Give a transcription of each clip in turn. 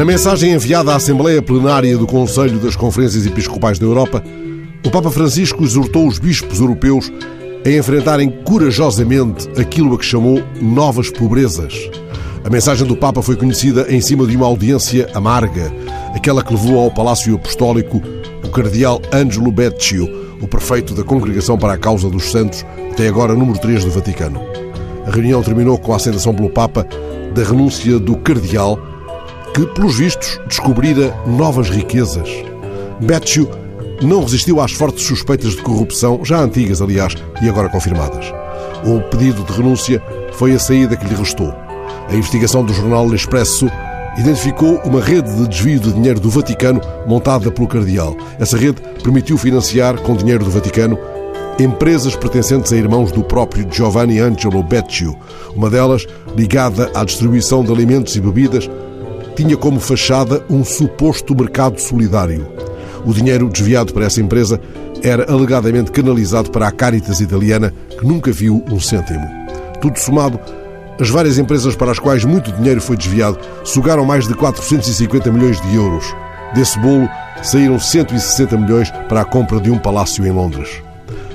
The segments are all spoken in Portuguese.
Na mensagem enviada à Assembleia Plenária do Conselho das Conferências Episcopais da Europa, o Papa Francisco exortou os bispos europeus a enfrentarem corajosamente aquilo a que chamou novas pobrezas. A mensagem do Papa foi conhecida em cima de uma audiência amarga, aquela que levou ao Palácio Apostólico o cardeal Angelo Beccio, o prefeito da Congregação para a Causa dos Santos, até agora número 3 do Vaticano. A reunião terminou com a aceitação pelo Papa da renúncia do cardeal, que, pelos vistos, descobrira novas riquezas. Beccio não resistiu às fortes suspeitas de corrupção, já antigas, aliás, e agora confirmadas. O pedido de renúncia foi a saída que lhe restou. A investigação do jornal L'Expresso identificou uma rede de desvio de dinheiro do Vaticano montada pelo cardeal. Essa rede permitiu financiar, com dinheiro do Vaticano, empresas pertencentes a irmãos do próprio Giovanni Angelo Beccio. Uma delas, ligada à distribuição de alimentos e bebidas, tinha como fachada um suposto mercado solidário. O dinheiro desviado para essa empresa era alegadamente canalizado para a Caritas italiana, que nunca viu um cêntimo. Tudo somado, as várias empresas para as quais muito dinheiro foi desviado sugaram mais de 450 milhões de euros. Desse bolo saíram 160 milhões para a compra de um palácio em Londres.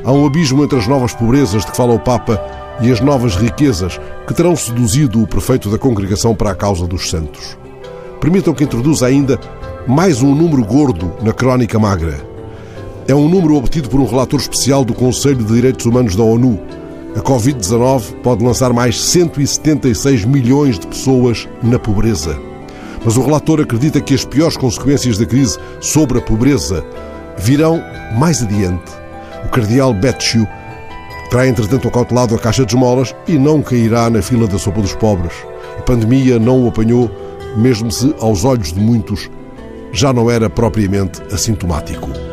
Há um abismo entre as novas pobrezas de que fala o Papa e as novas riquezas que terão seduzido o prefeito da congregação para a causa dos santos. Permitam que introduza ainda mais um número gordo na Crónica Magra. É um número obtido por um relator especial do Conselho de Direitos Humanos da ONU. A Covid-19 pode lançar mais 176 milhões de pessoas na pobreza. Mas o relator acredita que as piores consequências da crise sobre a pobreza virão mais adiante. O cardeal Becciu terá, entretanto, acautelado a caixa de esmolas e não cairá na fila da sopa dos pobres. A pandemia não o apanhou, mesmo se, aos olhos de muitos, já não era propriamente assintomático.